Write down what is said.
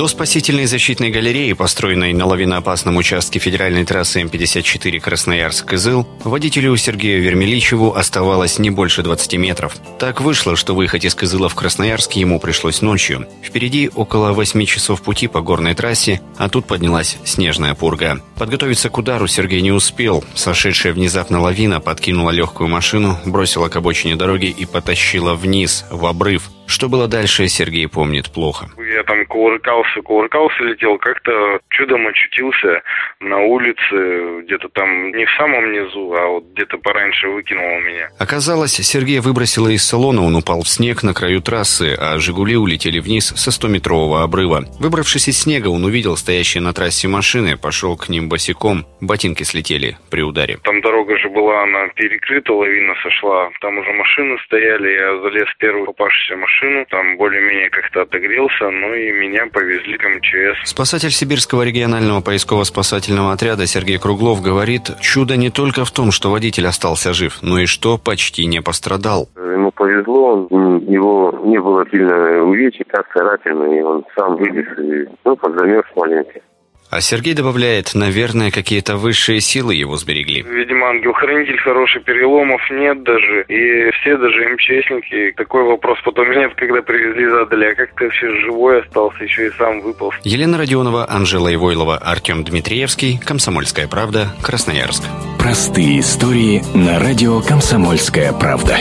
До спасительной защитной галереи, построенной на лавиноопасном участке федеральной трассы М-54 Красноярск-Кызыл, водителю Сергею Вермеличеву оставалось не больше 20 метров. Так вышло, что выехать из Кызыла в Красноярск ему пришлось ночью. Впереди около 8 часов пути по горной трассе, а тут поднялась снежная пурга. Подготовиться к удару Сергей не успел. Сошедшая внезапно лавина подкинула легкую машину, бросила к обочине дороги и потащила вниз, в обрыв. Что было дальше, Сергей помнит плохо. Я там кувыркался, кувыркался, летел, как-то чудом очутился на улице, где-то там не в самом низу, а вот где-то пораньше выкинуло меня. Оказалось, Сергея выбросило из салона, он упал в снег на краю трассы, а «Жигули» улетели вниз со 100-метрового обрыва. Выбравшись из снега, он увидел стоящие на трассе машины, пошел к ним босиком, ботинки слетели при ударе. Там дорога же была, она перекрыта, лавина сошла, там уже машины стояли, я залез в первую попавшуюся машину, там более-менее как-то отогрелся, ну и меня повезли к МЧС. Спасатель Сибирского регионального поисково-спасательного отряда Сергей Круглов говорит, чудо не только в том, что водитель остался жив, но и что почти не пострадал. Ему повезло, он, его не было сильно увечий, так царапины, и он сам вылез и ну, подзамерз маленький. А Сергей добавляет, наверное, какие-то высшие силы его сберегли. Видимо, ангел-хранитель хороший, переломов нет даже. И все даже МЧСники, такой вопрос потом нет, когда привезли, задали, а как ты вообще живой остался, еще и сам выпал. Елена Родионова, Анжела Ивойлова, Артем Дмитриевский, Комсомольская правда, Красноярск. Простые истории на радио «Комсомольская правда».